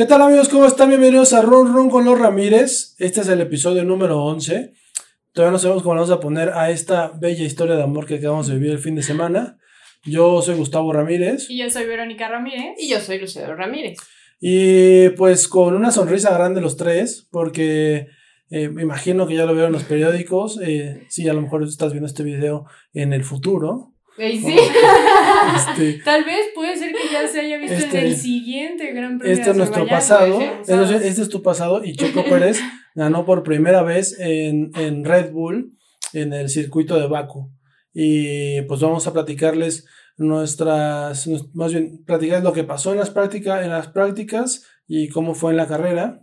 ¿Qué tal amigos? ¿Cómo están? Bienvenidos a Run Run con los Ramírez. Este es el episodio número 11. Todavía no sabemos cómo le vamos a poner a esta bella historia de amor que acabamos de vivir el fin de semana. Yo soy Gustavo Ramírez. Y yo soy Verónica Ramírez. Y yo soy Lucero Ramírez. Y pues con una sonrisa grande los tres, porque eh, me imagino que ya lo vieron en los periódicos. Eh, sí, a lo mejor estás viendo este video en el futuro. Sí. Este, Tal vez puede ser que ya se haya visto en Este- el siguiente Gran Premio Este es nuestro pasado. Este este es tu pasado. Y Checo Pérez ganó por primera vez en, en Red Bull en el circuito de Baku. Y pues vamos a platicarles nuestras, nues- más bien, platicarles lo que pasó en las prácticas, en las prácticas y cómo fue en la carrera.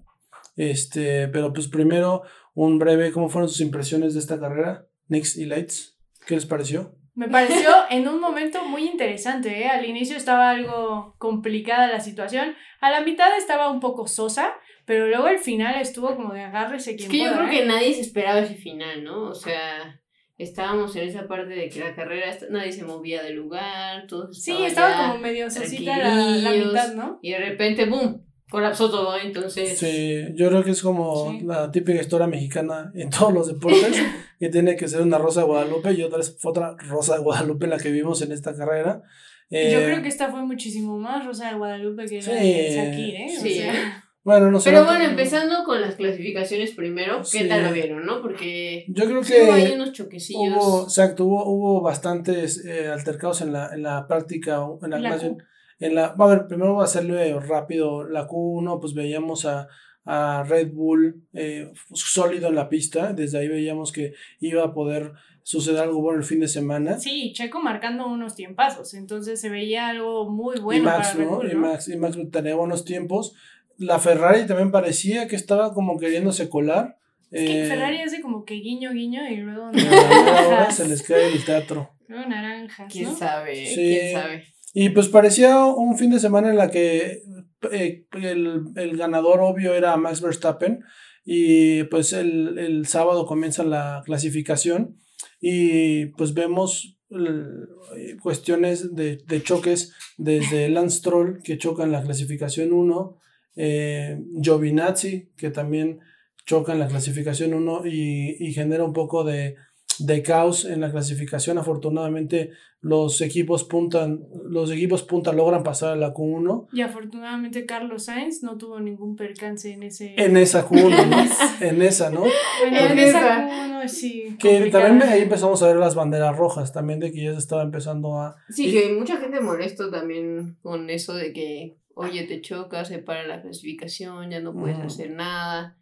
Este, pero pues primero un breve, ¿cómo fueron sus impresiones de esta carrera? Nix y Lights, ¿qué les pareció? Me pareció en un momento muy interesante, ¿eh? Al inicio estaba algo complicada la situación, a la mitad estaba un poco sosa, pero luego el final estuvo como de agárrese Es quien que yo creo ¿eh? que nadie se esperaba ese final, ¿no? O sea, estábamos en esa parte de que la carrera, nadie se movía del lugar, todos Sí, estaba como medio sosita la, la mitad, ¿no? Y de repente, ¡boom! Colapsó todo, entonces... Sí, yo creo que es como Sí. la típica historia mexicana en todos los deportes, que tiene que ser una Rosa de Guadalupe y otra es otra Rosa de Guadalupe la que vimos en esta carrera. Eh, Yo creo que esta fue muchísimo más Rosa de Guadalupe que Sí. la de Shakir, ¿eh? O Sí. sea, Bueno, no sé. Pero bueno, empezando con las clasificaciones primero, ¿qué Sí. tal lo vieron, no? Porque Yo creo sí hubo ahí que unos choquecillos. hubo, exacto, hubo, hubo bastantes eh, altercados en la, en la práctica, en la, La más Q. bien, en la, a ver, primero voy a hacerle rápido la Q1, pues veíamos a, a Red Bull eh, sólido en la pista, desde ahí veíamos que iba a poder suceder algo bueno el fin de semana. Sí, Checo marcando unos tiempazos, entonces se veía algo muy bueno y Max, para Red ¿no? Y. Max, y Max tenía buenos tiempos. La Ferrari también parecía que estaba como queriéndose colar. Es que Eh, Ferrari hace como que guiño guiño y luego ahora se les cae el teatro. Luego naranjas, ¿Quién sabe? Sí. ¿Quién sabe? Y pues parecía un fin de semana en la que eh, el, el ganador obvio era Max Verstappen. Y pues el, el sábado comienza la clasificación. Y pues vemos eh, cuestiones de, de choques desde Lance Stroll que choca en la clasificación 1, eh, Giovinazzi que también choca en la clasificación 1 y, y genera un poco de, de caos en la clasificación. Afortunadamente los equipos puntan, los equipos punta logran pasar a la Q1 Y afortunadamente Carlos Sainz no tuvo ningún percance en ese... en esa Q1, ¿no? en esa, ¿no? Bueno, en esa esa. Q1 sí. Que complicada. también ahí empezamos a ver las banderas rojas, también de que ya se estaba empezando a... Sí, Y- que mucha gente molesto también con eso de que, oye, te chocas, se para la clasificación, ya no puedes Ujú. hacer nada.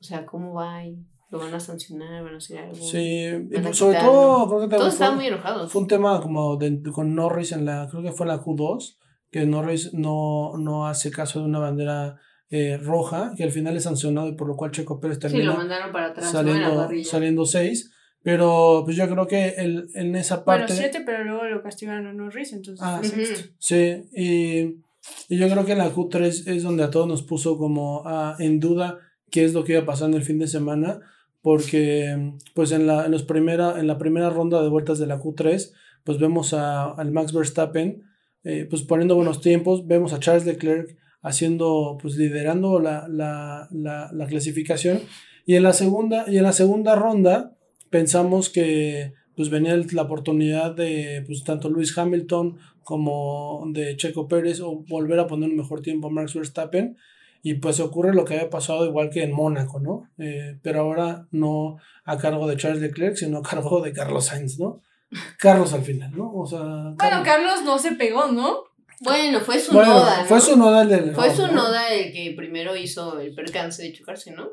O sea, ¿cómo va ahí? ¿Lo van a sancionar? ¿Van a hacer algo? Sí, y a pues, sobre todo creo que también Todos fue- estaban muy enojados. Fue un tema como de, con Norris en la, creo que fue en la Q2, que Norris no, no hace caso de una bandera eh, roja, que al final es sancionado y por lo cual Checo Pérez Sí, lo termina mandaron para atrás, ¿no? En saliendo, parrilla. saliendo seis. Pero pues yo creo que el, en esa Bueno, parte... siete, pero luego lo castigaron a Norris, entonces Ah. sexto. Sí, y, y yo creo que en la Q3 es donde a todos nos puso como ah, en duda qué es lo que iba pasando el fin de semana, porque pues en la, en los primera, en la primera ronda de vueltas de la Q3, pues vemos a, al Max Verstappen eh, pues poniendo buenos tiempos, vemos a Charles Leclerc haciendo, pues liderando la, la, la, la clasificación, y en la segunda, y en la segunda ronda pensamos que pues venía la oportunidad de pues tanto Lewis Hamilton como de Checo Pérez o volver a poner un mejor tiempo a Max Verstappen y pues ocurre lo que había pasado igual que en Mónaco, ¿no? Eh, pero ahora no a cargo de Charles Leclerc, sino a cargo de Carlos Sainz, ¿no? Carlos al final, ¿no? O sea, Bueno, Carlos- no se pegó, ¿no? Bueno, fue su Bueno, noda, ¿no? fue su noda el del Fue su ¿no? noda el que primero hizo el percance de chocarse, ¿no?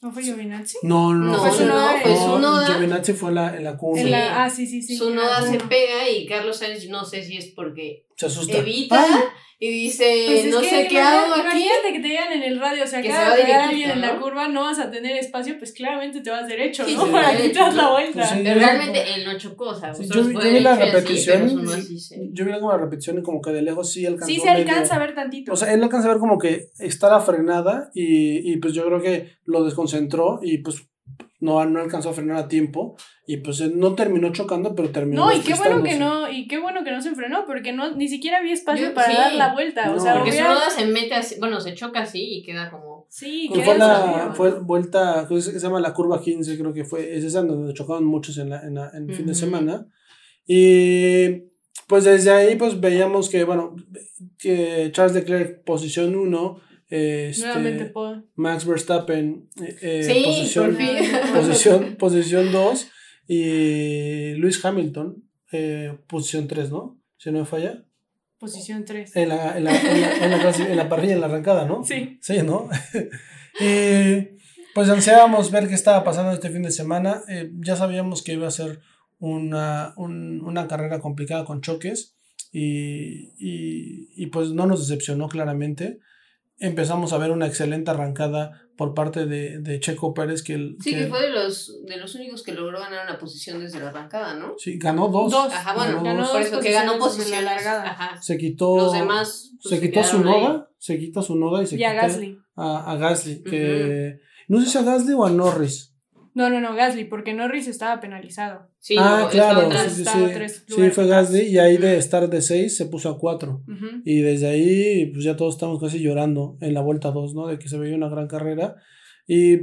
¿No fue Giovinazzi? No, no, No, fue su no, noda. fue su noda. Giovinazzi fue la, en la Q1. En Sí. la- ah, sí, sí, sí. su noda se Q1. pega y Carlos Sainz no sé si es porque Se asusta. evita Ay, y dice, Pues es no que sé qué hago aquí. Imagínate que te digan en el radio, o sea, Que cada se va que alguien en la ¿no? curva no vas a tener espacio, pues claramente te vas derecho, Sí, ¿no? sí, Para derecho, quitar la ¿no? vuelta. Pues sí. Pero realmente él no chocó, o sea, yo, fue yo vi la así, repetición. pero su noda sí se- Yo vi como la repetición y como que de lejos sí alcanzó. Sí se medio- alcanza a ver tantito. O sea, él alcanza a ver como que estará frenada y, y pues yo creo que lo desconcentró y pues no, no alcanzó a frenar a tiempo y pues eh, no terminó chocando, pero terminó No, y qué bueno que no, y qué bueno que no se frenó, porque no, ni siquiera había espacio Yo- para sí. dar la vuelta. o No. sea, Porque su hubiera- rueda se mete así, bueno, se choca así y queda como. Sí, Pues queda fue la fue vuelta, ¿cómo se llama? La curva 15, creo que fue, es esa donde chocaron muchos en, la, en, la- en el fin de semana. Y pues desde ahí pues veíamos que, bueno, que Charles Leclerc posición 1, Nuevamente este, Paul. Max Verstappen eh, eh, Sí, posición, posición, posición 2 y Lewis Hamilton eh, posición 3, ¿no? Si no me falla. Posición 3. En la, en, la, en, la, en la clasi- en la parrilla, en la arrancada, ¿no? Sí. Sí, ¿no? y pues ansiábamos ver qué estaba pasando este fin de semana. Eh, ya sabíamos que iba a ser una, un- una carrera complicada con choques y, y, y pues no nos decepcionó claramente. Empezamos a ver una excelente arrancada por parte de, de Checo Pérez que, el- Sí, que- que fue de los, de los únicos que logró ganar una posición desde la arrancada, ¿no? sí, ganó dos. Dos. Ajá, bueno, Ganó por dos eso que ganó posiciones desde la posiciones. largada. Ajá. Se quitó, Los demás. pues, se quitó su noda, se quita su noda y se Y a Gasly. a, a Gasly. Que, No sé si a Gasly o a Norris. No, no, no, Gasly, porque Norris estaba penalizado. Sí, ah, no, claro, sí, sí, estaba sí. tres Sí, fue. Gasly y ahí de estar de 6 se puso a 4. Ujú. Y desde ahí, pues ya todos estamos casi llorando en la vuelta 2, ¿no? De que se veía una gran carrera. Y,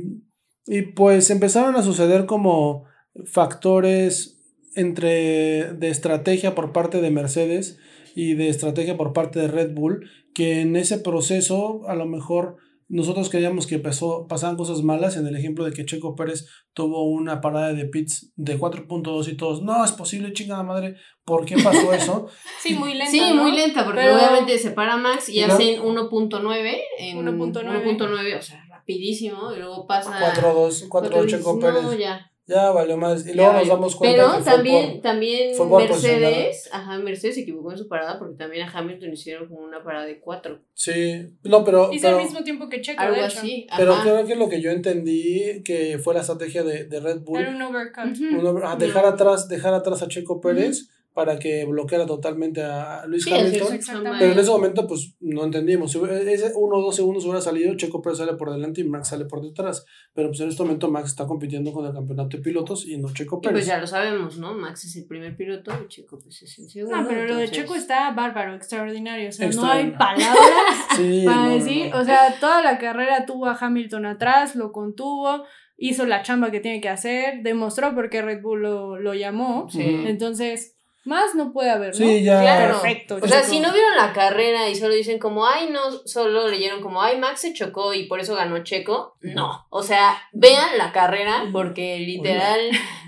y pues empezaron a suceder como factores entre de estrategia por parte de Mercedes y de estrategia por parte de Red Bull, que en ese proceso a lo mejor nosotros creíamos que pasó, pasaban cosas malas en el ejemplo de que Checo Pérez tuvo una parada de pits de 4.2 y todos, no, es posible, chingada madre, ¿por qué pasó eso? Sí, muy lenta. Sí, ¿no? muy lenta, porque Pero- obviamente se para Max y luego- hacen 1.9 en 1.9. 1.9, o sea, rapidísimo, y luego pasa 4-2, 4-2 cuatro- Checo no, Pérez. ya. Ya valió más. Y luego Ya nos damos cuenta Pero que fue también, por- también fue por Mercedes, ajá, Mercedes se equivocó en su parada porque también a Hamilton hicieron como una parada de 4. Sí, no, pero. Pero, al mismo tiempo que Checo, Algo de hecho. así. pero ajá. creo que lo que yo entendí que fue la estrategia de, de Red Bull. Era un overcut. Ujú. uno- a dejar atrás, dejar atrás a Checo Pérez para que bloqueara totalmente a Luis Sí, Hamilton. Pero en ese momento, pues no. Si hubiera- ese uno o dos segundos hubiera salido, Checo Pérez sale por delante y Max sale por detrás. Pero pues en este momento Max está compitiendo con el campeonato de pilotos y no Checo Y Pérez. pues ya lo sabemos, ¿no? Max es el primer piloto y Checo pues es el segundo. No, pero lo de Checo está bárbaro, extraordinario. O sea, no hay palabras Sí, para no, decir. no. O sea, toda la carrera tuvo a Hamilton atrás, lo contuvo, hizo la chamba que tiene que hacer, demostró por qué Red Bull lo, lo llamó. Sí. Entonces, más no puede haber, ¿no? Sí, ya. Claro. Perfecto. O sea, si no vieron la carrera y solo dicen como, ay, no, solo leyeron como, ay, Max se chocó y por eso ganó Checo. No. O sea, vean la carrera porque literal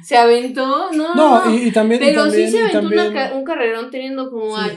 se aventó. No, no, No, y, y también. y Pero también, sí se y aventó también- una ca- un carrerón teniendo como Sí.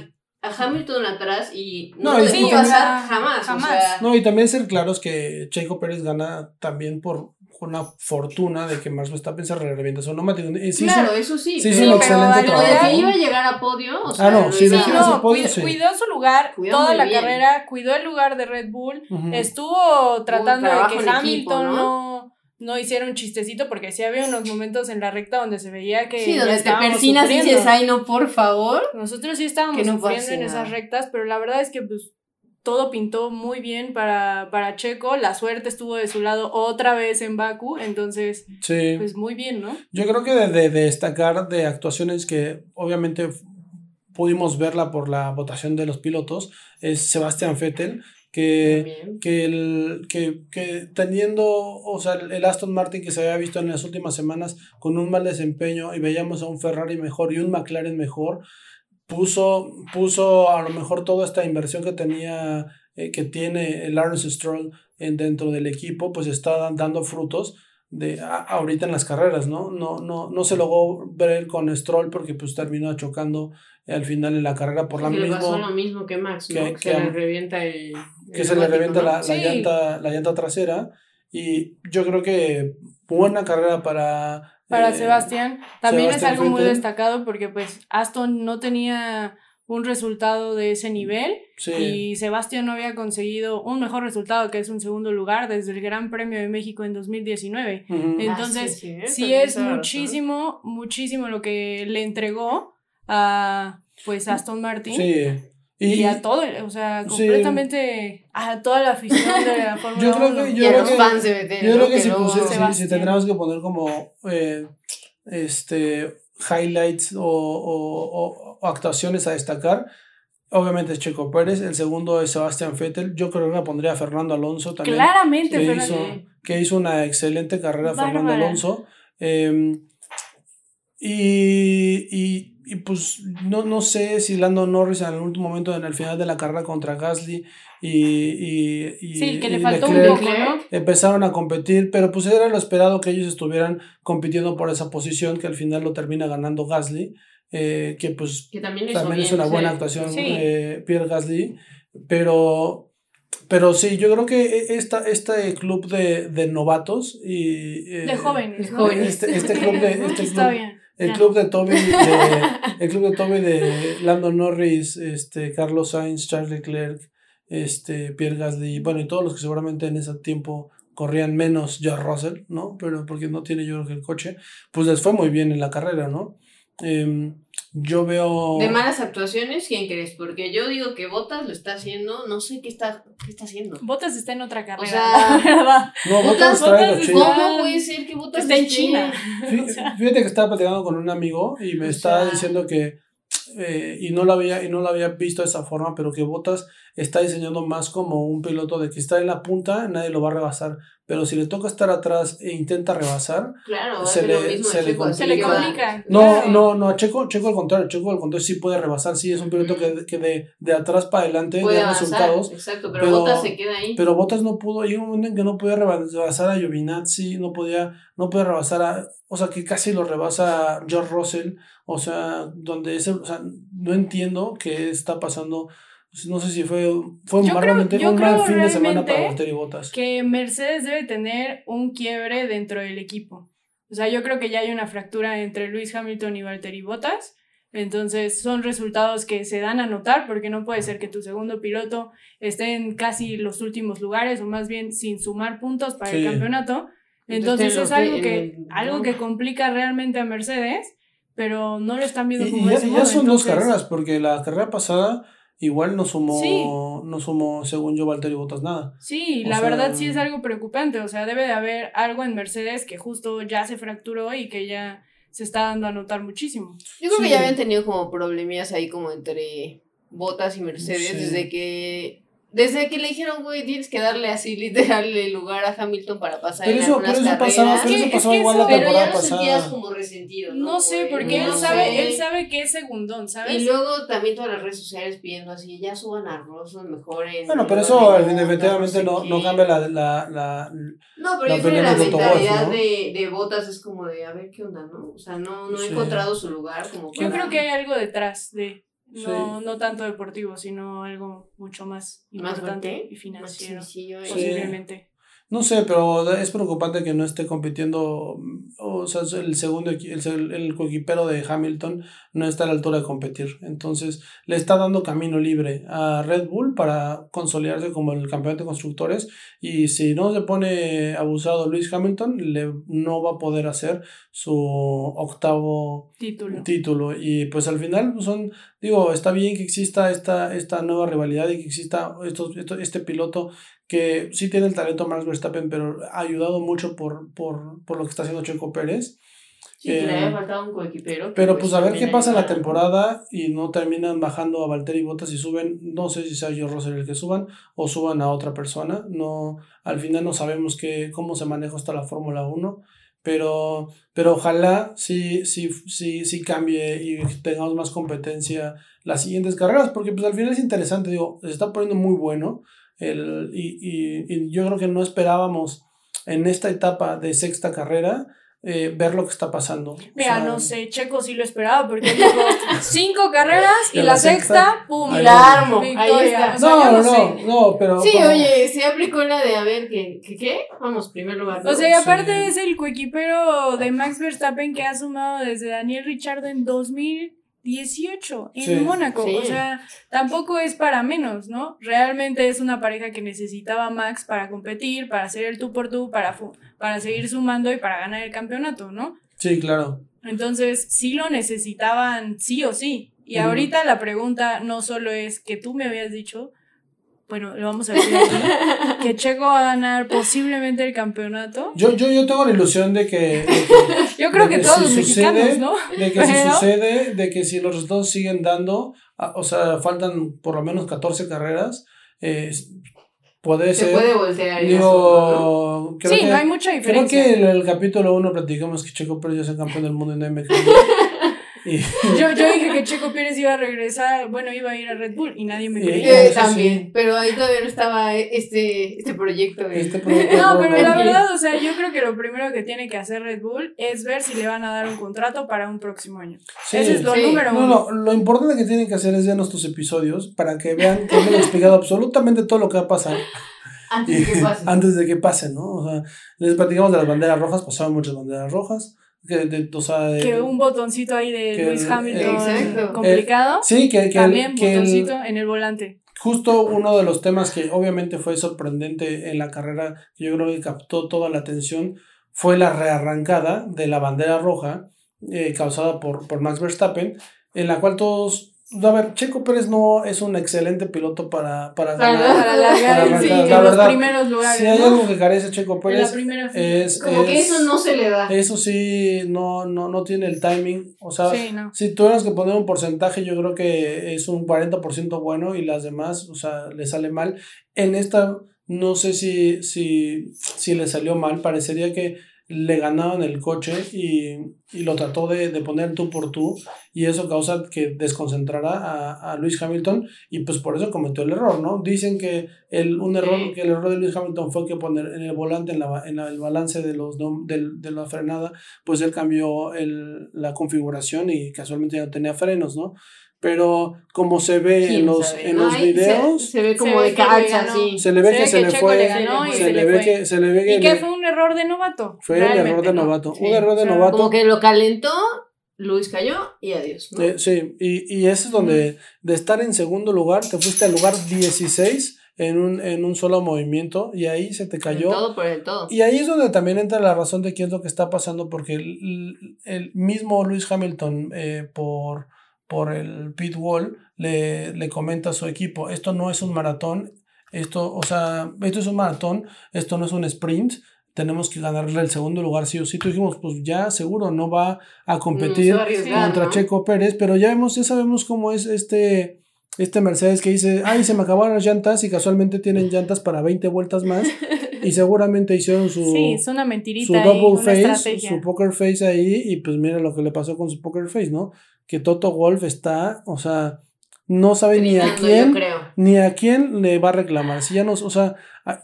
a, a Hamilton atrás y no, No, y- y pasar jamás. jamás. O sea, No, y también ser claros que Checo Pérez gana también por una fortuna de que Max Verstappen se revienta su neumático. Y sí, claro, sí, eso sí. sí Sí, un pero excelente Pero de trabajo. que iba a llegar a podio, o sea, no, lo sí, de ser No, podio, cuid- sí. cuidó su lugar Cuidó toda la bien. carrera, cuidó el lugar de Red Bull, estuvo tratando de que Hamilton equipo, ¿no? no, no hiciera un chistecito, porque sí había unos momentos en la recta donde se veía que Sí, donde te persinas y dices, ay, no, por favor. Nosotros sí estábamos Que no sufriendo en esas rectas, pero la verdad es que pues todo pintó muy bien para, para Checo, la suerte estuvo de su lado otra vez en Baku, entonces Sí. pues muy bien, ¿no? Yo creo que de, de- de destacar de actuaciones que obviamente pudimos verla por la votación de los pilotos es Sebastián Vettel, que, que, el, que, que teniendo, o sea, el el Aston Martin que se había visto en las últimas semanas con un mal desempeño y veíamos a un Ferrari mejor y un McLaren mejor, puso, puso a lo mejor toda esta inversión que tenía, eh, que tiene el Lawrence Stroll en, dentro del equipo, pues está dan- dando frutos de a- ahorita en las carreras, ¿no? No, no, no se logró ver con Stroll porque pues terminó chocando al final en la carrera por la que le pasó misma lo mismo que Max, ¿no? que- le revienta el. que el se le revienta ¿no? la, la Sí. llanta, la llanta trasera. Y yo creo que buena carrera para. Para eh, Sebastián. También Sebastián es algo muy destacado porque pues Aston no tenía un resultado de ese nivel Sí, y Sebastián no había conseguido un mejor resultado que es un segundo lugar desde el Gran Premio de México en 2019. ujú. Eh, Entonces, Ah, sí, es muchísimo, muchísimo lo que le entregó a pues Aston Martin. Sí. Y, a todo, o sea, completamente a toda la afición de la Fórmula yo creo que, yo y a los fans de BT, Yo creo que, si, si, tendríamos que poner como eh, este highlights o, o, o, actuaciones a destacar, obviamente es Checo Pérez, el segundo es Sebastián Vettel, yo creo que me pondría a Fernando Alonso también. Claramente, que hizo, que hizo una excelente carrera Fernando Alonso. Eh, y, y, y, pues no, no sé si Lando Norris en el último momento, en el final de la carrera contra Gasly y, y, sí, que le faltó un poco, empezaron a competir, pero pues era lo esperado que ellos estuvieran compitiendo por esa posición que al final lo termina ganando Gasly, eh, que pues también, también es una buena actuación eh, Pierre Gasly, pero pero sí, yo creo que e, esta, este club de, de novatos y... Eh, de jóvenes, ¿no? Este, este club de... Este club, el club de Toby de, el club de Toby de Lando Norris, este, Carlos Sainz, Charles Leclerc, este, Pierre Gasly, bueno, y todos los que seguramente en ese tiempo corrían menos George Russell, ¿no? Pero porque no tiene yo creo que el coche, pues les fue muy bien en la carrera, ¿no? Eh, yo veo. De malas actuaciones, ¿quién crees? Porque yo digo que Botas lo está haciendo, no sé qué está, qué está haciendo. Botas está en otra carrera. O sea, no, Botas, ¿Cómo puede ser que Botas está en China? Fíjate que estaba platicando con un amigo y me está diciendo que. Eh, y no lo había y no lo había visto de esa forma, pero que Botas está diseñando más como un piloto de que está en la punta, nadie lo va a rebasar, pero si le toca estar atrás e intenta rebasar, se, le, se, le complica. No, no, no, Checo, Checo al contrario, Checo al contrario sí puede rebasar, sí es un piloto que, que de, de, atrás para adelante da resultados. Exacto, pero, Botas se queda ahí. Pero Botas no pudo, hay un momento en que no podía rebasar a Giovinazzi, no podía, no podía rebasar a, o sea que casi lo rebasa George Russell, o sea, donde ese, o sea, no entiendo qué está pasando no sé si fue, fue un, mal fin de semana para Valtteri Bottas. Que Mercedes debe tener un quiebre dentro del equipo. O sea, yo creo que ya hay una fractura entre Luis Hamilton y Valtteri Bottas. Entonces son resultados que se dan a notar porque no puede ser que tu segundo piloto esté en casi los últimos lugares o más bien sin sumar puntos para el campeonato. Entonces, es algo que, algo que complica realmente a Mercedes, pero no lo están viendo como y ya, ya son dos carreras porque la carrera pasada igual no sumó, no sumó, según yo, Valtteri Bottas nada. Sí, la verdad sí es algo preocupante. O sea, debe de haber algo en Mercedes que justo ya se fracturó y que ya se está dando a notar muchísimo. Yo creo que ya habían tenido como problemillas ahí como entre Bottas y Mercedes desde que desde que le dijeron, güey, tienes que darle así literal el lugar a Hamilton para pasar pero en eso, pero eso pasaba, pero eso pasaba igual la temporada Pero ya lo sentías como resentido, ¿no? No sé, porque él sabe, él sabe que es segundón, ¿sabes? Y luego también todas las redes sociales pidiendo así, ya suban a Rosso mejor en... Bueno, pero eso definitivamente no, no cambia la, la, la No, pero yo creo que la mentalidad de, de Botas es como de, a ver qué onda, ¿no? O sea, no, no ha encontrado su lugar como Yo creo que hay algo detrás de... No, no tanto deportivo, sino algo mucho más importante y financiero. posiblemente. No sé, pero es preocupante que no esté compitiendo, o sea, el segundo, el, el coequipero de Hamilton no está a la altura de competir. Entonces, le está dando camino libre a Red Bull para consolidarse como el campeonato de constructores. Y si no se pone abusado Luis Hamilton, le, no va a poder hacer su octavo título. título. Y pues al final pues, son, digo, está bien que exista esta, esta nueva rivalidad y que exista estos, este piloto que sí tiene el talento Max Verstappen, pero ha ayudado mucho por, por, por lo que está haciendo Checo Pérez. Sí, que le haya faltado un coequipero. Pero pues, pues a ver qué pasa en la temporada y no terminan bajando a Valtteri Bottas y suben, no sé si sea yo Russell el que suban o suban a otra persona. No, al final no sabemos qué, cómo se maneja hasta la Fórmula 1. Pero, pero ojalá sí, sí, sí, sí cambie y tengamos más competencia las siguientes carreras, porque pues al final es interesante, digo, se está poniendo muy bueno. El, y, y, y, yo creo que no esperábamos en esta etapa de sexta carrera eh, ver lo que está pasando. Mira, no sé, Checo sí lo esperaba porque dijo cinco carreras y la, sexta, ¡pum! la armo. Victoria. no, no, no, no, pero. Sí, oye, se aplicó la de a ver, ¿qué? ¿Qué? qué? Vamos, primer lugar. O sea, y aparte es el coequipero de Max Verstappen que ha sumado desde Daniel Richard en 2000. 18 en Mónaco. O sea, tampoco es para menos, ¿no? Realmente es una pareja que necesitaba Max para competir, para hacer el tú por tú, para, para seguir sumando y para ganar el campeonato, ¿no? Sí, claro. Entonces, sí lo necesitaban sí o sí. Y ahorita la pregunta no solo es que tú me habías dicho, bueno, lo vamos a decir aquí, que Checo va a ganar posiblemente el campeonato. Yo, yo, yo tengo la ilusión de que... yo creo que, todos los mexicanos, ¿no? De que si sucede, de que si los resultados siguen dando, o sea, faltan por lo menos 14 carreras, eh, puede ser. Se puede voltear. Digo, sí, no hay mucha diferencia. Creo que en el, capítulo 1 platicamos que Checo Pérez ya es campeón del mundo en MX. yo, yo dije que Checo Pérez iba a regresar, bueno, iba a ir a Red Bull y nadie me creía. también, pero ahí todavía no estaba este, este proyecto. Este no, pero la verdad, o sea, yo creo que lo primero que tiene que hacer Red Bull es ver si le van a dar un contrato para un próximo año. Ese es lo número uno. No, lo importante que tienen que hacer es ver nuestros episodios para que vean que hemos explicado absolutamente todo lo que va a pasar. Antes de que pase. Antes de que pase, ¿no? O sea, les platicamos de las banderas rojas, pasaban muchas banderas rojas. Que, de, o sea, que un botoncito ahí de Luis Hamilton complicado. sí, que, que también botoncito en el volante. Justo uno de los temas que obviamente fue sorprendente en la carrera, que yo creo que captó toda la atención, fue la rearrancada de la bandera roja eh, causada por, por Max Verstappen, en la cual todos a ver, Checo Pérez no es un excelente piloto para, para, ganar. Para sí, en los primeros lugares. Si hay algo que carece Checo Pérez, es, como que eso no se le da. Eso sí, no, no, no tiene el timing. O sea, si tuvieras que poner un porcentaje, yo creo que es un 40% bueno y las demás, o sea, le sale mal. En esta, no sé si, si, si le salió mal. Parecería que le ganaban el coche y, y lo trató de, de, poner tú por tú y eso causa que desconcentrara a, a Luis Hamilton y pues por eso cometió el error, ¿no? Dicen que el, un error, que el error de Luis Hamilton fue que poner en el volante, en, la, en el balance de, los, de, de la frenada, pues él cambió el, la configuración y casualmente ya no tenía frenos, ¿no? Pero como se ve en los, en los videos se, ve como de cacha así se le ve que, se, le fue se, le, ve que se le ve que y que fue un error de novato fue un error de novato un error de novato. como que lo calentó Luis cayó y adiós ¿no? sí y, y ese es donde de estar en segundo lugar te fuiste al lugar 16 en un, en un solo movimiento y ahí se te cayó. todo por el todo. Y ahí es donde también entra la razón de qué es lo que está pasando, porque el, el mismo Luis Hamilton, eh, por, por el pit wall, le, le comenta a su equipo, esto no es un maratón, esto, o sea, esto es un maratón, esto no es un sprint, tenemos que ganarle el segundo lugar sí o sí. Tú dijimos, pues ya seguro no va a competir contra Checo Pérez, pero ya vemos, ya sabemos cómo es este, este Mercedes que dice, ay, se me acabaron las llantas y casualmente tienen llantas para 20 vueltas más. y seguramente hicieron su, sí, es una mentirita su double face, su poker face ahí, y pues mira lo que le pasó con su poker face, ¿no? Que Toto Wolf está, o sea, no sabe ni a quién, ni a quién le va a reclamar. Si ya nos, o sea,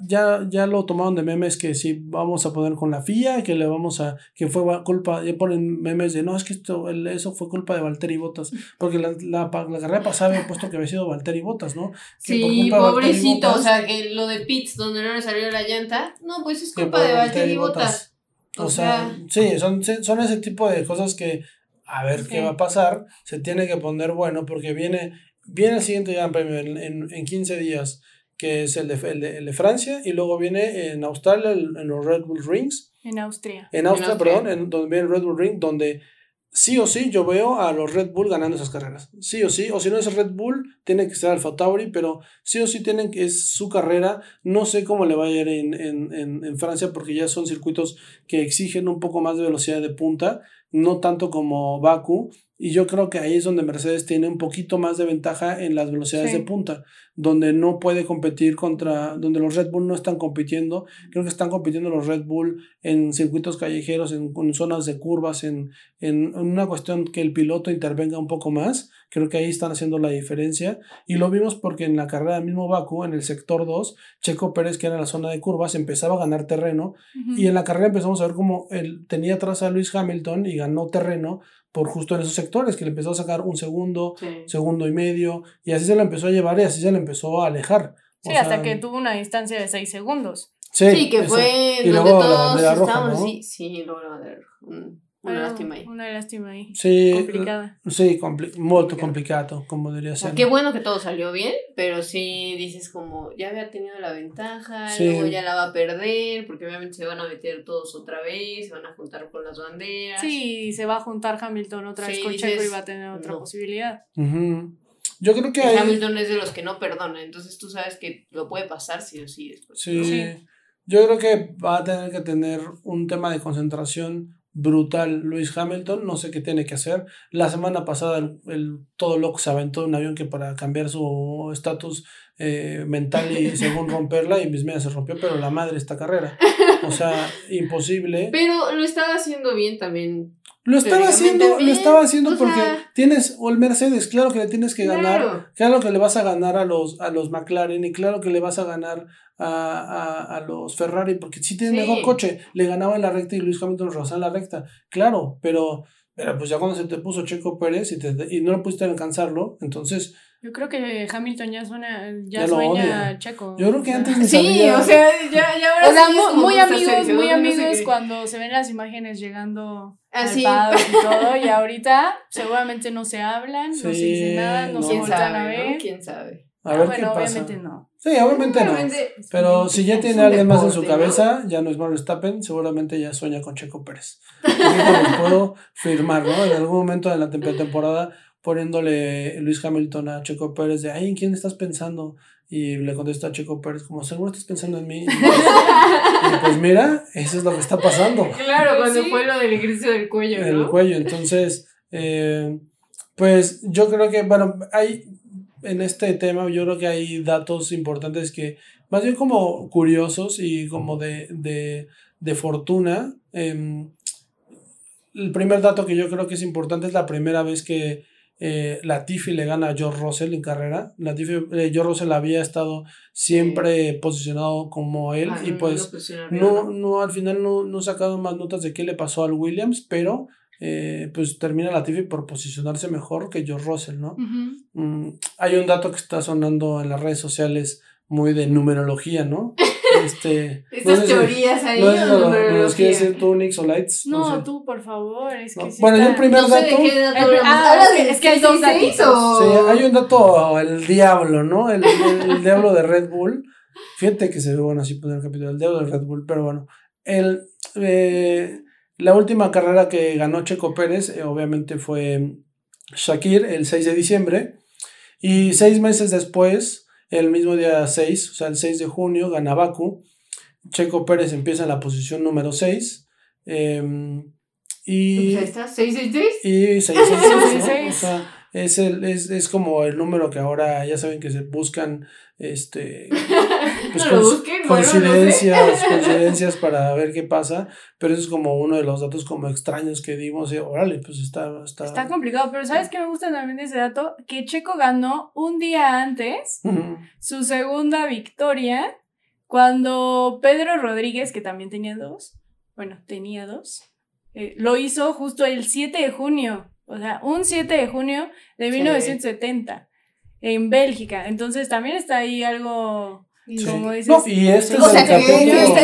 ya, ya lo tomaron de memes que si vamos a poner con la FIA, que le vamos a, que fue culpa, ya ponen memes de no, es que esto, eso fue culpa de Valtteri Bottas, porque la, la, la carrera pasada había puesto que había sido Valtteri Bottas, ¿no? sí, pobrecito, o sea, lo de Pitts, donde no le salió la llanta, no, pues es culpa de Valtteri Bottas. O, sea, sí, son, son ese tipo de cosas que a ver qué va a pasar, se tiene que poner bueno porque viene, viene el siguiente Gran Premio en, en, en 15 días, que es el de, el de, Francia, y luego viene en Australia, en los Red Bull Rings. En Austria. En Austria, perdón, en, donde viene el Red Bull Ring, donde sí o sí yo veo a los Red Bull ganando esas carreras. Sí o sí, o si no es Red Bull, tiene que ser Alfa Tauri, pero sí o sí tienen que es su carrera. No sé cómo le va a ir en, en, en, en Francia porque ya son circuitos que exigen un poco más de velocidad de punta no tanto como Baku, y yo creo que ahí es donde Mercedes tiene un poquito más de ventaja en las velocidades de punta, donde no puede competir contra, donde los Red Bull no están compitiendo. Creo que están compitiendo los Red Bull en circuitos callejeros, en, zonas de curvas, en, en, una cuestión que el piloto intervenga un poco más. Creo que ahí están haciendo la diferencia. Y lo vimos porque en la carrera del mismo Baku, en el sector 2, Checo Pérez, que era la zona de curvas, empezaba a ganar terreno. Y en la carrera empezamos a ver cómo él tenía atrás a Luis Hamilton y ganó terreno por justo en esos sectores, que le empezó a sacar un segundo, segundo y medio, y así se lo empezó a llevar y así se lo empezó a alejar. Sí, hasta que tuvo una distancia de seis segundos. Sí, que fue donde todos estábamos, sí, sí, luego Una lástima ahí. Una lástima ahí. Sí. Complicada. Sí, compli muy complicado, como diría ser. qué bueno que todo salió bien, pero sí dices como, ya había tenido la ventaja, luego ya la va a perder, porque obviamente se van a meter todos otra vez, se van a juntar con las banderas. Sí, se va a juntar Hamilton otra vez con Checo y va a tener otra posibilidad. Yo creo que Hamilton es de los que no perdona, entonces tú sabes que lo puede pasar sí o sí después. sí. Yo creo que va a tener que tener un tema de concentración brutal Luis Hamilton, no sé qué tiene que hacer. La semana pasada el, todo loco se aventó en un avión que para cambiar su estatus eh, mental y según romperla y mis medias se rompió, pero la madre esta carrera. O sea, imposible. Pero lo estaba haciendo bien también. Lo estaba haciendo, lo estaba haciendo porque tienes, o el Mercedes, claro que le tienes que ganar, claro. que le vas a ganar a los, a los McLaren y claro que le vas a ganar a, a, los Ferrari, porque si tiene mejor coche, le ganaba en la recta y Luis Hamilton rebasaba en la recta, claro, pero, pero pues ya cuando se te puso Checo Pérez y, te, y no lo pudiste alcanzarlo, entonces... Yo creo que Hamilton ya suena, ya, sueña Checo. Yo creo que antes ni Sí, o sea, ya, ya ahora o sea, muy, muy amigos, muy amigos cuando se ven las imágenes llegando Así. al y todo, y ahorita seguramente no se hablan, no se dicen nada, no, se vuelven a ver. ¿Quién sabe? A ver bueno, qué pasa. obviamente no. Sí, obviamente no. Pero si ya tiene alguien más en su cabeza, ya no es Mario Stappen, seguramente ya sueña con Checo Pérez. lo puedo firmar, ¿no? En algún momento de la temporada poniéndole Luis Hamilton a Checo Pérez de, ay, ¿en quién estás pensando? Y le contesta a Checo Pérez como, seguro estás pensando en mí. y pues mira, eso es lo que está pasando. Claro, cuando fue lo del ejercicio del cuello, ¿no? El cuello, entonces, eh, pues yo creo que, bueno, hay en este tema yo creo que hay datos importantes que, más bien como curiosos y como de, de, de fortuna. Em, el primer dato que yo creo que es importante es la primera vez que eh, Latifi le gana a George Russell en carrera. Latifi, eh, George Russell había estado siempre posicionado como él ah, y pues no, no, al final no, no sacado más notas de qué le pasó al Williams, pero eh, pues termina Latifi por posicionarse mejor que George Russell, ¿no? Mm, hay un dato que está sonando en las redes sociales muy de numerología, ¿no? Este, Estas teorías ahí. No, no, no, quieres decir tú, Nix o Lights? No, tú, por favor. Es que bueno, yo el primer dato. ah, es, que hay dos datitos. Sí, hay un dato, el diablo, ¿no? El, el, diablo de Red Bull. Fíjate que se ve bueno así poner el capítulo, el diablo de Red Bull, pero bueno. El. Eh, la última carrera que ganó Checo Pérez, eh, obviamente, fue Shakir el 6 de diciembre. Y seis meses después, el mismo día 6, o sea, el 6 de junio, gana Baku. Checo Pérez empieza en la posición número 6. Em, y. Pues está, 6 Y 6 6 es, el, es, es como el número que ahora ya saben que se buscan este pues coincidencias, coincidencias para ver qué pasa, pero eso es como uno de los datos como extraños que dimos y órale, pues está, está... Está complicado, pero ¿sabes qué me gusta también de ese dato? Que Checo ganó un día antes su segunda victoria cuando Pedro Rodríguez, que también tenía dos, bueno, tenía dos, eh, lo hizo justo el 7 de junio. O sea, un 7 de junio de 1970 en Bélgica. Entonces también está ahí algo. Como dices, no, y este es el capítulo.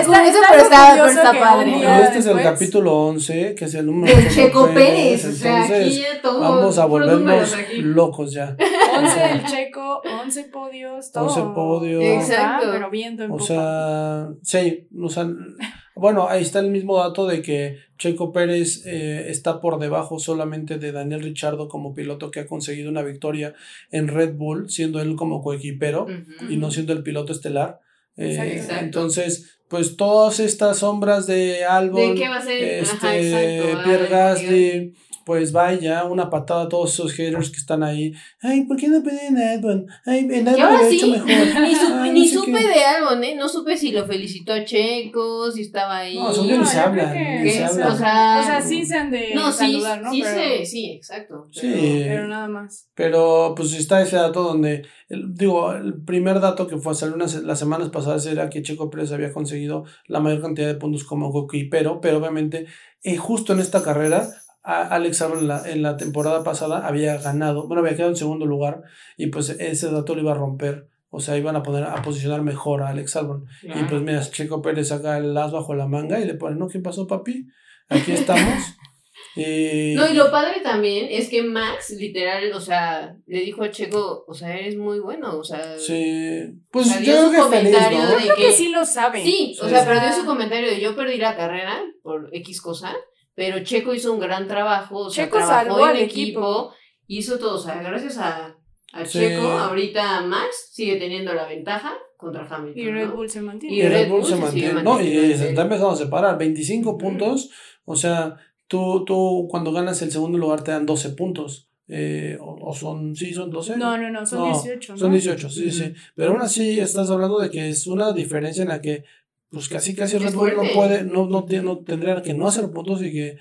está, padre. este es el capítulo 11, que es el número de Checo Pérez. o sea, aquí todo, vamos a volvernos locos ya. 11 el Checo, 11 podios, todo. 11 podios. Exacto. Pero viendo en O sea, sí, o sea, bueno, ahí está el mismo dato de que Checo Pérez eh, está por debajo solamente de Daniel Richardo como piloto que ha conseguido una victoria en Red Bull, siendo él como coequipero y no siendo el piloto estelar. Eh, entonces, pues todas estas sombras de Albon, este, Pierre Gasly, pues vaya, una patada a todos esos haters que están ahí. Ay, ¿por qué no pedían a Albon? Ay, en Albon lo hecho mejor. Ni, supe de Albon, ¿eh? No supe si lo felicitó a Checo, si estaba ahí. No, son no, se hablan. Se hablan. O, sea, o sea, sí se han de no, saludar, sí, ¿no? Sí, pero, sí, exacto. Pero, sí. Pero nada más. Pero pues está ese dato donde, digo, el primer dato que fue a salir las semanas pasadas era que Checo Pérez había conseguido la mayor cantidad de puntos como Goki, pero, pero obviamente eh, justo en esta carrera Alex Albon en la, en la temporada pasada había ganado, bueno, había quedado en segundo lugar y pues ese dato lo iba a romper. O sea, iban a poner a posicionar mejor a Alex Albon. Y pues mira, Checo Pérez saca el as bajo la manga y le pone, no, ¿qué pasó, papi? Aquí estamos. no, y lo padre también es que Max, literal, o sea, le dijo a Checo, o sea, eres muy bueno, o sea. Sí. Pues yo creo que feliz, de que, que, sí lo sabe. Sí, o sea, pero dio su comentario de yo perdí la carrera por X cosa, pero Checo hizo un gran trabajo, o sea, Checo trabajó en equipo, hizo todo, o sea, gracias a, a Checo, ahorita Max sigue teniendo la ventaja contra Hamilton. Y Red Bull se mantiene. Y, Red, Bull, se, mantiene. No, y se está empezando a separar. 25 puntos. O sea, tú, tú cuando ganas el segundo lugar te dan 12 puntos. Eh, o, son, sí, son 12. No, no, no, son 18. Son 18, sí, sí. Pero aún así estás hablando de que es una diferencia en la que pues casi casi Red Bull no puede, no, no, no, tendría que no hacer puntos y que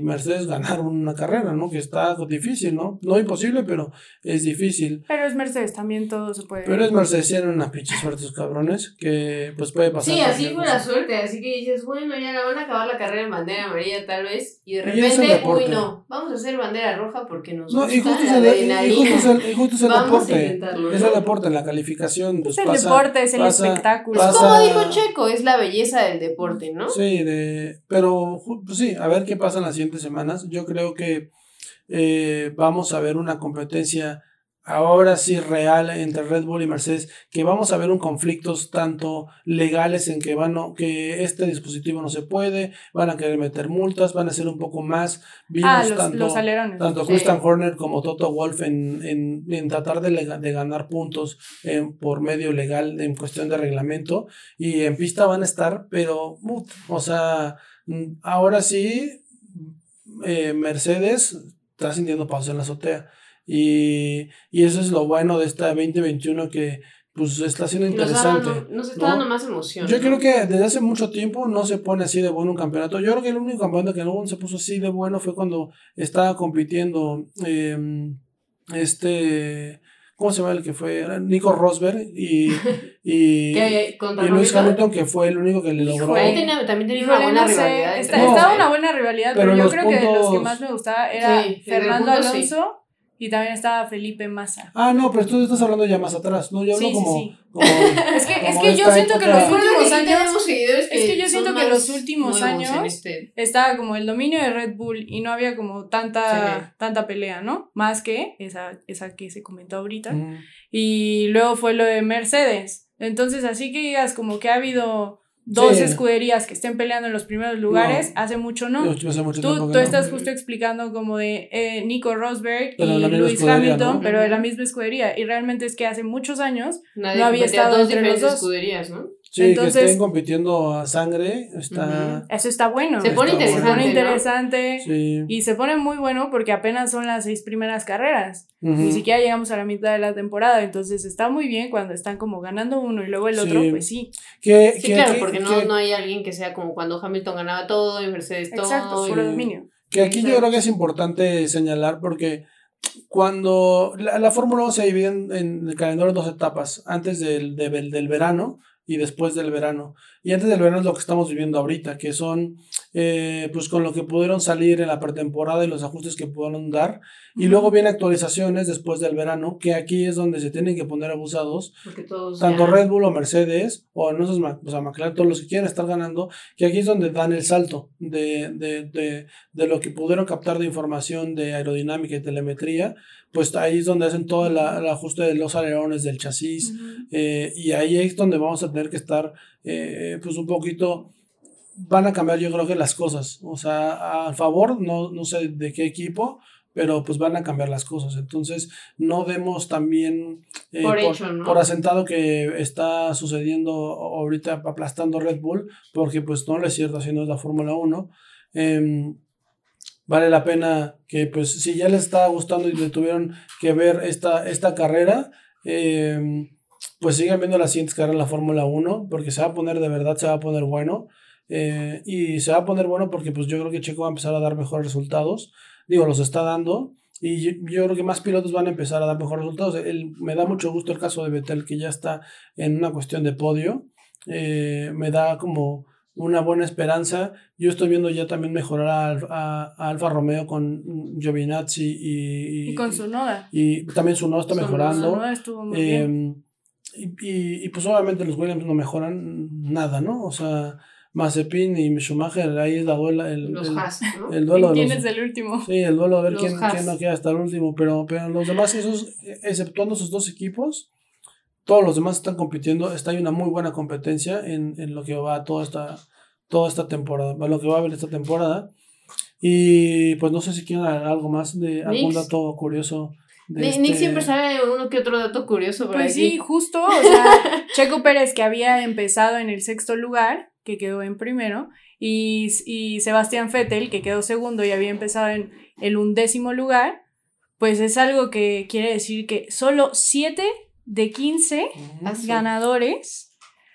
Mercedes ganar una carrera, ¿no? Que está difícil, ¿no? No imposible, pero es difícil. Pero es Mercedes, también todo se puede. Pero es Mercedes, tienen una pinche suerte esos cabrones, que pues puede pasar. Sí, así fue la suerte, así que dices, bueno, ya la van a acabar la carrera en bandera amarilla tal vez, y de repente, uy no, vamos a hacer bandera roja porque nos no, gusta y justo la el, y justo es el, y justo es el deporte, es el deporte, la calificación, pues es el deporte, es el espectáculo. es como dijo Checo, es la belleza del deporte, ¿no? Sí, de, pero pues sí, a ver qué pasa en las siguientes semanas. Yo creo que eh, vamos a ver una competencia ahora sí real entre Red Bull y Mercedes, que vamos a ver un conflictos tanto legales en que van que este dispositivo no se puede, van a querer meter multas, van a ser un poco más vivos ah, tanto, tanto Christian Horner como Toto Wolf en, en, en tratar de, de, ganar puntos eh, por medio legal en cuestión de reglamento y en pista van a estar, pero o sea, mm, ahora sí eh, Mercedes está sintiendo pasos en la azotea. Y, y eso es lo bueno de esta 2021 que pues está siendo interesante. Nos, está dando más emoción. Yo creo que desde hace mucho tiempo no se pone así de bueno un campeonato. Yo creo que el único campeonato que no se puso así de bueno fue cuando estaba compitiendo em, este ¿Cómo se llama el que fue? Nico Rosberg y, y, y Luis Hamilton, que fue el único que le logró. Ahí también tenía una buena rivalidad. estaba una buena rivalidad, pero, yo creo que de los que más me gustaba era Fernando Alonso. Y también estaba Felipe Massa. Ah, no, pero tú estás hablando ya más atrás, ¿no? Yo hablo como, sí. como, es que, es que yo siento que los últimos años. es que yo siento que los últimos años este. estaba como el dominio de Red Bull y no había como tanta, tanta pelea, ¿no? Más que esa, esa que se comentó ahorita. Y luego fue lo de Mercedes. Entonces, así que digas como que ha habido dos escuderías que estén peleando en los primeros lugares, hace mucho no. tú, tú estás justo explicando como de eh, Nico Rosberg y Lewis Hamilton, pero de la misma escudería. Y realmente es que hace muchos años no había estado entre los dos. escuderías, ¿no? Sí, que estén compitiendo a sangre, está... Eso está bueno. Se pone interesante. Se pone interesante y se pone muy bueno porque apenas son las seis primeras carreras. Ni siquiera llegamos a la mitad de la temporada, entonces está muy bien cuando están como ganando uno y luego el otro, pues sí. sí, claro, porque no, no hay alguien que sea como cuando Hamilton ganaba todo y Mercedes todo. Exacto, puro dominio. Que aquí yo creo que es importante señalar porque cuando la, Fórmula 1 se divide en, el calendario en dos etapas, antes del, del verano y después del verano. Y antes del verano es lo que estamos viviendo ahorita, que son eh, pues con lo que pudieron salir en la pretemporada y los ajustes que pudieron dar. Y luego vienen actualizaciones después del verano, que aquí es donde se tienen que poner abusados. tanto Red Bull o Mercedes, o no sé, o sea, McLaren, todos los que quieren estar ganando, que aquí es donde dan el salto de, de, de, de lo que pudieron captar de información de aerodinámica y telemetría pues ahí es donde hacen todo el, ajuste de los alerones del chasis eh, y ahí es donde vamos a tener que estar eh, pues un poquito van a cambiar yo creo que las cosas. O sea a favor no, no sé de qué equipo pero pues van a cambiar las cosas. Entonces no demos también eh, por, asentado que está sucediendo ahorita aplastando Red Bull porque pues no lo es cierto así no es la Fórmula 1 vale la pena que pues si ya les está gustando y le tuvieron que ver esta, esta carrera, eh, pues sigan viendo las siguientes carreras en la Fórmula 1 porque se va a poner de verdad, se va a poner bueno. Eh, y se va a poner bueno porque pues yo creo que Checo va a empezar a dar mejores resultados. Digo, los está dando. Y yo, creo que más pilotos van a empezar a dar mejores resultados. me da mucho gusto el caso de Betel, que ya está en una cuestión de podio. Eh, me da como una buena esperanza. Yo estoy viendo ya también mejorar a, Alfa Romeo con Giovinazzi y, y, con Sunoda. Y también Sunoda está mejorando. estuvo muy bien. Y, y, pues obviamente los Williams no mejoran nada, ¿no? O sea, Mazepin y Schumacher, ahí es la duela, el, los el, Haas, ¿no? el duelo de ¿Quién los, es el último? Sí, el duelo a ver quién, quién no queda hasta el último, pero, pero los demás, esos, exceptuando esos dos equipos, todos los demás están compitiendo, está hay una muy buena competencia en, en lo que va toda esta, toda esta temporada, lo que va a haber esta temporada. Y pues no sé si quieren algo más de algún dato curioso. Este- Nick siempre sabe uno que otro dato curioso por Pues aquí. sí, justo, o sea, Checo Pérez que había empezado en el sexto lugar, que quedó en primero, y, y Sebastián Vettel que quedó segundo y había empezado en el undécimo lugar, pues es algo que quiere decir que solo 7 de 15 Ujú. Ah, ganadores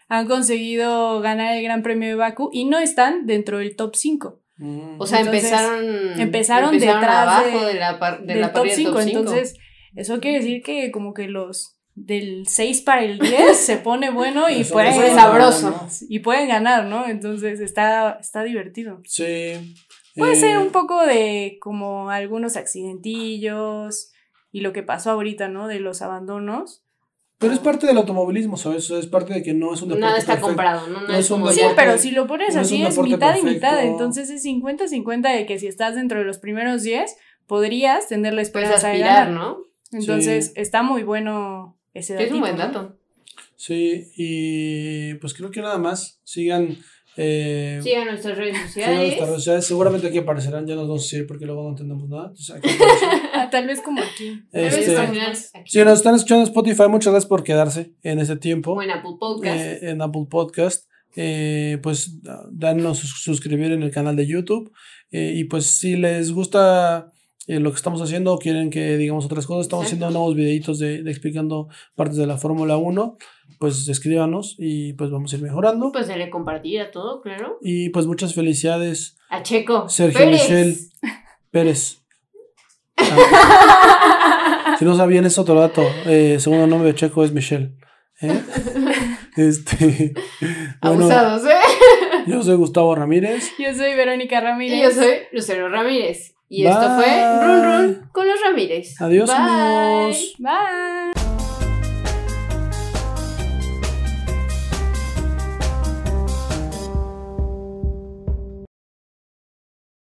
han conseguido ganar el Gran Premio de Baku y no están dentro del top 5. Ujú. O sea, Entonces, empezaron, empezaron detrás abajo de- de, la, par- de del la top parrilla del 5. top 5. Entonces, eso quiere decir que como que los del 6 para el 10 se pone bueno y Eso pueden, es sabroso. ¿no? y pueden ganar, ¿no? Entonces está, está divertido. Sí. Puede eh, ser un poco de como algunos accidentillos y lo que pasó ahorita, ¿no? De los abandonos. Pero es parte del automovilismo, ¿sabes? Es parte de que no es un deporte Nada está perfecto. comprado, ¿no? No No es es un como Sí, deporte- pero si lo pones no así es deporte mitad y mitad, entonces es 50-50 de que si estás dentro de los primeros 10 podrías tener la puedes esperanza de aspirar, ganar. ¿no? Entonces Sí. está muy bueno ese Que es un buen dato. Sí, y pues creo que nada más. Sigan. Eh, Sigan nuestras redes sigan sociales. nuestras redes sociales. Seguramente aquí aparecerán, ya nos vamos a decir porque luego no entendemos nada. Entonces, aquí aparecen. Ah, tal vez como aquí. Tal vez Este, aquí. si nos están escuchando en Spotify, muchas gracias por quedarse en ese tiempo. O en Apple Podcast. eh, en Apple Podcast. Eh, pues da- danos sus- suscribir en el canal de YouTube. Eh, y pues si les gusta eh, lo que estamos haciendo o quieren que digamos otras cosas, estamos Exacto. haciendo nuevos videitos de, de explicando partes de la Fórmula 1. Pues escríbanos y pues vamos a ir mejorando. pues se le compartirá todo, claro. Y pues muchas felicidades, A Checo. Sergio Pérez. Michel Pérez. Ah, si no sabían es otro dato. Eh, segundo nombre de Checo es Michelle. ¿eh? Este, bueno, Abusados, ¿eh? yo soy Gustavo Ramírez. Yo soy Verónica Ramírez. Y yo soy Lucero Ramírez. Y esto fue Run Run con los Ramírez. Adiós, Bye. amigos. Bye.